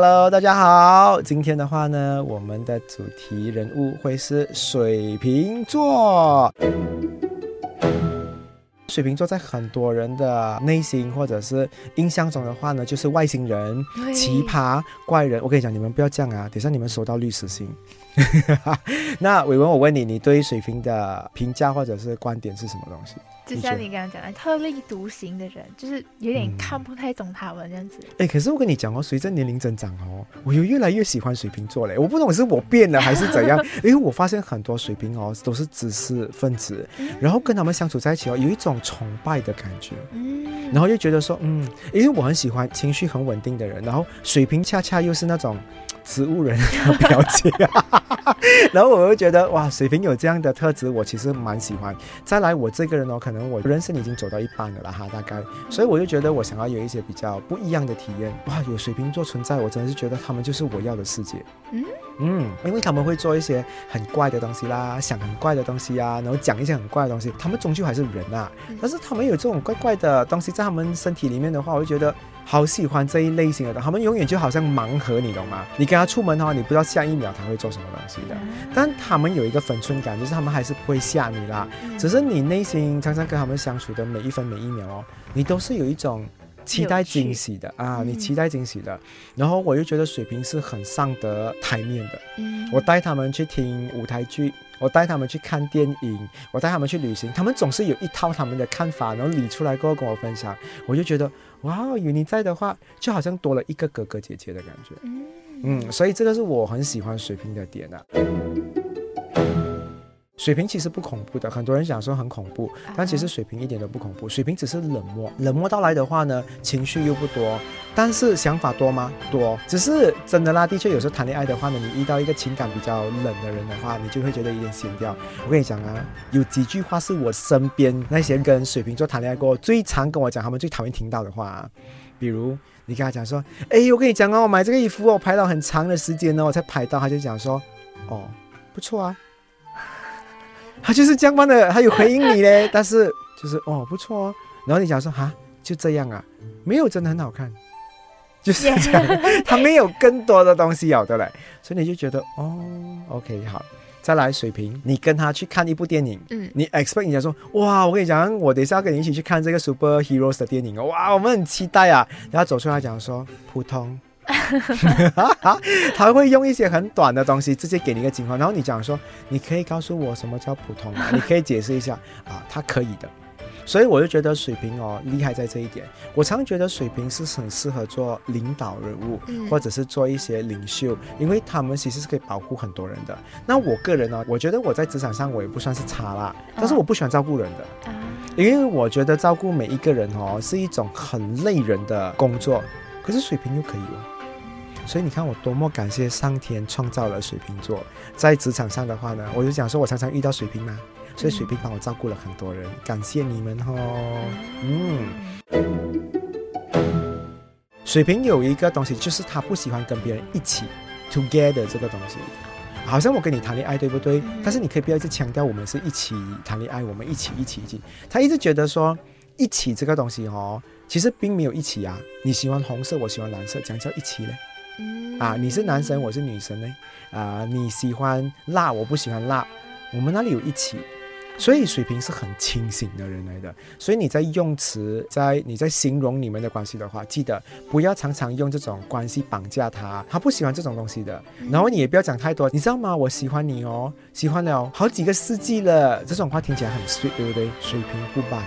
Hello，大家好。今天的话呢，我们的主题人物会是水瓶座。水瓶座在很多人的内心或者是印象中的话呢，就是外星人、奇葩、怪人。我跟你讲，你们不要这样啊，等下你们收到律师信。那伟文，我问你，你对水瓶的评价或者是观点是什么东西？就像你刚刚讲的，特立独行的人，就是有点嗯看不太懂他们这样子。哎，可是我跟你讲哦，随着年龄增长哦，我又越来越喜欢水瓶座嘞。我不懂是我变了还是怎样，因为我发现很多水瓶哦都是知识分子，然后跟他们相处在一起哦，有一种崇拜的感觉。嗯，然后又觉得说，嗯，因为我很喜欢情绪很稳定的人，然后水瓶恰恰又是那种植物人的表姐，然后我又觉得哇，水瓶有这样的特质，我其实蛮喜欢。再来，我这个人哦，可能我人生已经走到一半了啦哈，大概，所以我就觉得我想要有一些比较不一样的体验。哇，有水瓶座存在，我真的是觉得他们就是我要的世界。嗯嗯，因为他们会做一些很怪的东西啦，想很怪的东西啊，然后讲一些很怪的东西。他们终究还是人啊，但是他们有这种怪怪的东西在他们身体里面的话，我就觉得好喜欢这一类型的。他们永远就好像盲盒，你懂吗？你跟他出门的话，你不知道下一秒他会做什么东西的。但他们有一个分寸感，就是他们还是不会吓你啦。只是你内心常常跟他们相处的每一分每一秒哦，你都是有一种期待惊喜的啊，嗯你期待惊喜的。然后我就觉得水瓶是很上得台面的。嗯我带他们去听舞台剧，我带他们去看电影，我带他们去旅行，他们总是有一套他们的看法，然后理出来过后跟我分享，我就觉得哇，有你在的话，就好像多了一个哥哥姐姐的感觉。嗯嗯，所以这个是我很喜欢水瓶的点啊。水瓶其实不恐怖的，很多人讲说很恐怖，但其实水瓶一点都不恐怖。水瓶只是冷漠，冷漠到来的话呢，情绪又不多，但是想法多吗？多，只是真的啦。的确，有时候谈恋爱的话呢，你遇到一个情感比较冷的人的话，你就会觉得有点闲掉。我跟你讲啊，有几句话是我身边那些跟水瓶座谈恋爱过最常跟我讲，他们最讨厌听到的话、啊，比如。你跟他讲说，哎，我跟你讲哦，我买这个衣服哦，我排了很长的时间呢，我才排到。他就讲说，哦，不错啊。他就是这样般的，他有回应你嘞，但是就是哦不错哦。然后你讲说哈，就这样啊，没有真的很好看，就是这样，他没有更多的东西咬的嘞，所以你就觉得哦，OK 好。再来水平，你跟他去看一部电影，嗯你 expect 人家说哇，我跟你讲，我等一下要跟你一起去看这个 super heroes 的电影哦，哇，我们很期待啊。然后走出来讲说普通，他会用一些很短的东西直接给你一个情况，然后你讲说，你可以告诉我什么叫普通吗？你可以解释一下啊，他可以的。所以我就觉得水瓶哦厉害在这一点。我常觉得水瓶是很适合做领导人物，嗯或者是做一些领袖，因为他们其实是可以保护很多人的。那我个人呢，我觉得我在职场上我也不算是差啦，但是我不喜欢照顾人的。啊因为我觉得照顾每一个人哦是一种很累人的工作，可是水瓶又可以哦。所以你看我多么感谢上天创造了水瓶座，在职场上的话呢，我就讲说我常常遇到水瓶嘛，所以水瓶帮我照顾了很多人，感谢你们哦。嗯，水瓶有一个东西就是他不喜欢跟别人一起 together 这个东西。好像我跟你谈恋爱，对不对？嗯但是你可以不要一直强调我们是一起谈恋爱，我们一起一起一起。他一直觉得说一起这个东西哦，其实并没有一起啊。你喜欢红色，我喜欢蓝色，讲叫一起嘞嗯啊？你是男神，我是女神呢啊？你喜欢辣，我不喜欢辣，我们那里有一起。所以水瓶是很清醒的人来的，所以你在用词，在你在形容你们的关系的话，记得不要常常用这种关系绑架他，他不喜欢这种东西的。然后你也不要讲太多，你知道吗？我喜欢你哦，喜欢了好几个世纪了，这种话听起来很 sweet，对不对？水平不败，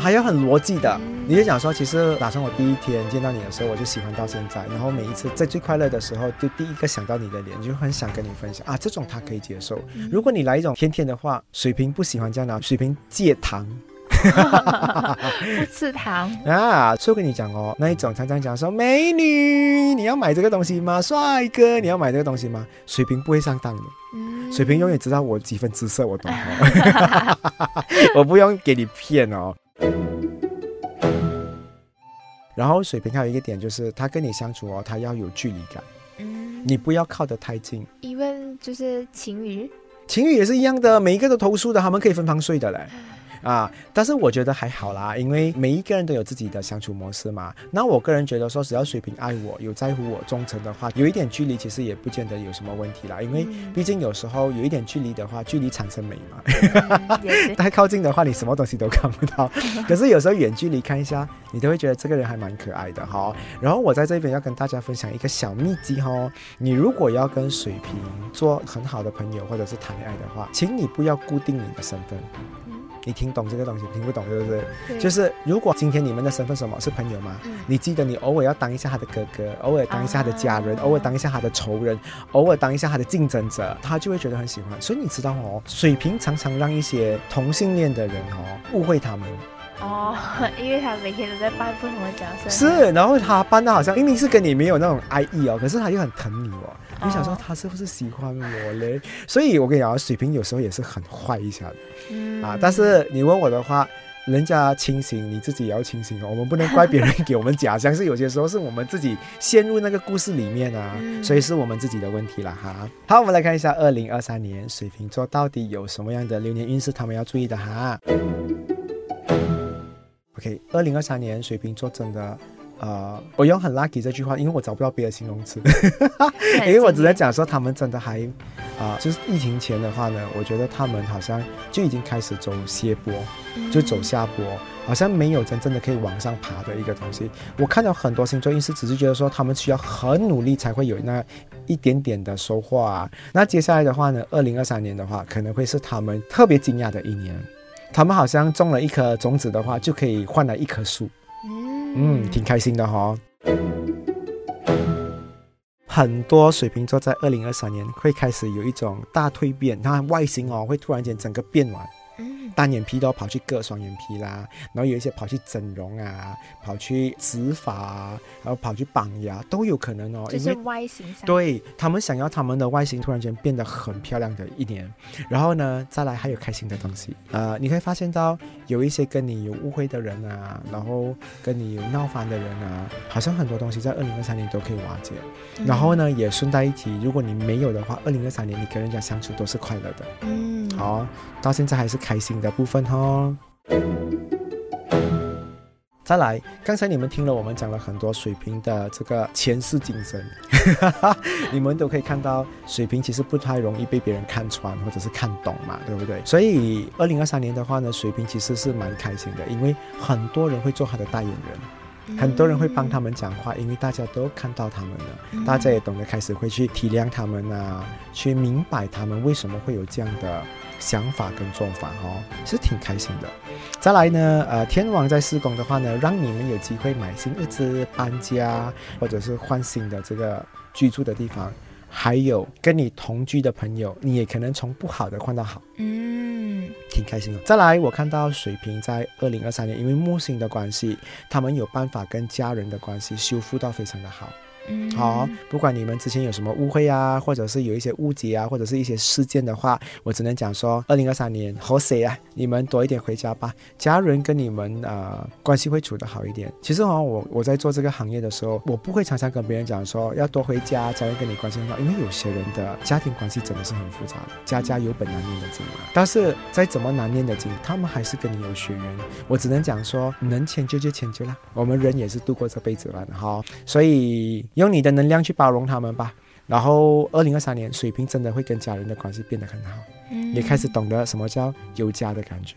还有很逻辑的。你就想说，其实打从我第一天见到你的时候，我就喜欢到现在，然后每一次在最快乐的时候，就第一个想到你的脸，就很想跟你分享啊，这种他可以接受。如果你来一种甜甜的话，水瓶不喜欢这样的，水瓶戒糖。不吃糖，啊，所以我跟你讲哦，那一种常常讲说美女，你要买这个东西吗？帅哥，你要买这个东西吗？水瓶不会上当的，嗯水瓶永远知道我几分姿色，我懂哦，我不用给你骗哦。然后水瓶还有一个点就是，他跟你相处哦，他要有距离感，嗯，你不要靠得太近。因为就是情侣，情侣也是一样的，每一个都投诉的，他们可以分房睡的嘞。啊，但是我觉得还好啦，因为每一个人都有自己的相处模式嘛。那我个人觉得说，只要水瓶爱我、有在乎我、忠诚的话，有一点距离其实也不见得有什么问题啦。因为嗯毕竟有时候有一点距离的话，距离产生美嘛。太靠近的话，你什么东西都看不到。可是有时候远距离看一下，你都会觉得这个人还蛮可爱的哈。然后我在这边要跟大家分享一个小秘籍哈，你如果要跟水瓶做很好的朋友或者是谈恋爱的话，请你不要固定你的身份。嗯你听懂这个东西，听不懂是不是？对就是如果今天你们的身份什么是朋友吗？嗯你记得你偶尔要当一下他的哥哥，偶尔当一下他的家人，啊偶尔当一下他的仇人，偶尔当一下他的竞争者，他就会觉得很喜欢。所以你知道哦，水瓶常常让一些同性恋的人哦误会他们，哦，因为他每天都在扮不同的角色，是，然后他扮的好像明明是跟你没有那种爱意哦，可是他又很疼你哦。哦你想说他是不是喜欢我嘞？所以我跟你讲，水瓶有时候也是很坏一下的。嗯啊，但是你问我的话，人家清醒，你自己也要清醒哦。我们不能怪别人给我们假象，是有些时候是我们自己陷入那个故事里面啊，嗯所以是我们自己的问题了哈。好，我们来看一下二零二三年水瓶座到底有什么样的流年运势，他们要注意的哈。OK，二零二三年水瓶座真的。呃，我用很 lucky 这句话，因为我找不到别的形容词，很因为我只能讲说他们真的还，啊、就是疫情前的话呢，我觉得他们好像就已经开始走斜坡，就走下坡，好像没有真正的可以往上爬的一个东西。我看到很多星座运势，只是觉得说他们需要很努力才会有那一点点的收获啊。那接下来的话呢，二零二三年的话，可能会是他们特别惊讶的一年。他们好像种了一颗种子的话，就可以换来一棵树。嗯。嗯，挺开心的哈、很多水瓶座在二零二三年会开始有一种大蜕变，它外形哦会突然间整个变完，嗯单眼皮都跑去割双眼皮啦，然后有一些跑去整容啊，跑去植发啊，然后跑去绑牙都有可能哦，就是因为。外形上，对他们想要他们的外形突然间变得很漂亮的一年，然后呢，再来还有开心的东西。呃，你会发现到有一些跟你有误会的人啊，然后跟你有闹翻的人啊，好像很多东西在二零二三年都可以瓦解。嗯然后，呢，也顺带一提，如果你没有的话，二零二三年你跟人家相处都是快乐的。嗯，好，到现在还是开心的部分哦。再来，刚才你们听了我们讲了很多水瓶的这个前世今生，你们都可以看到水瓶其实不太容易被别人看穿或者是看懂嘛，对不对？所以二零二三年的话呢，水瓶其实是蛮开心的，因为很多人会做他的代言人，很多人会帮他们讲话，因为大家都看到他们了。嗯大家也懂得开始会去体谅他们啊，去明白他们为什么会有这样的想法跟做法哦，是挺开心的。再来呢，呃，天王在施工的话呢，让你们有机会买新屋子、搬家，或者是换新的这个居住的地方。还有跟你同居的朋友，你也可能从不好的换到好，嗯挺开心的。再来，我看到水瓶在二零二三年，因为木星的关系，他们有办法跟家人的关系修复到非常的好。好，不管你们之前有什么误会啊，或者是有一些误解啊，或者是一些事件的话，我只能讲说，二零二三年好谁啊，你们多一点回家吧，家人跟你们呃关系会处得好一点。其实哦，我我在做这个行业的时候，我不会常常跟别人讲说要多回家，家人跟你关系很好，因为有些人的家庭关系真的是很复杂的，家家有本难念的经嘛。但是再怎么难念的经，他们还是跟你有血缘。我只能讲说，能迁就就迁就啦，我们人也是度过这辈子了的哈。所以用你的能量去包容他们吧。然后，二零二三年，水瓶真的会跟家人的关系变得很好，嗯也开始懂得什么叫有家的感觉。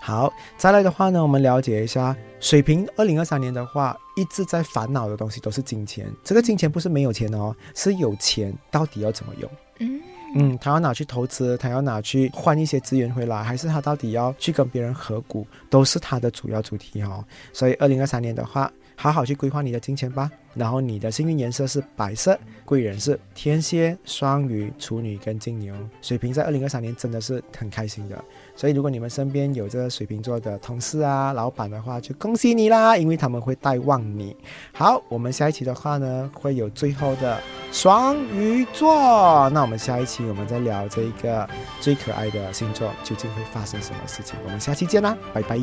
好，再来的话呢，我们了解一下水瓶二零二三年的话，一直在烦恼的东西都是金钱。这个金钱不是没有钱哦，是有钱到底要怎么用？嗯嗯，他要拿去投资，他要拿去换一些资源回来，还是他到底要去跟别人合股，都是他的主要主题、哦。所以二零二三年的话，好好去规划你的金钱吧。然后你的幸运颜色是白色，贵人是天蝎、双鱼、处女跟金牛。水瓶在二零二三年真的是很开心的，所以如果你们身边有这个水瓶座的同事啊、老板的话，就恭喜你啦，因为他们会带旺你。好，我们下一期的话呢，会有最后的双鱼座。那我们下一期我们再聊这一个最可爱的星座究竟会发生什么事情。我们下期见啦，拜拜。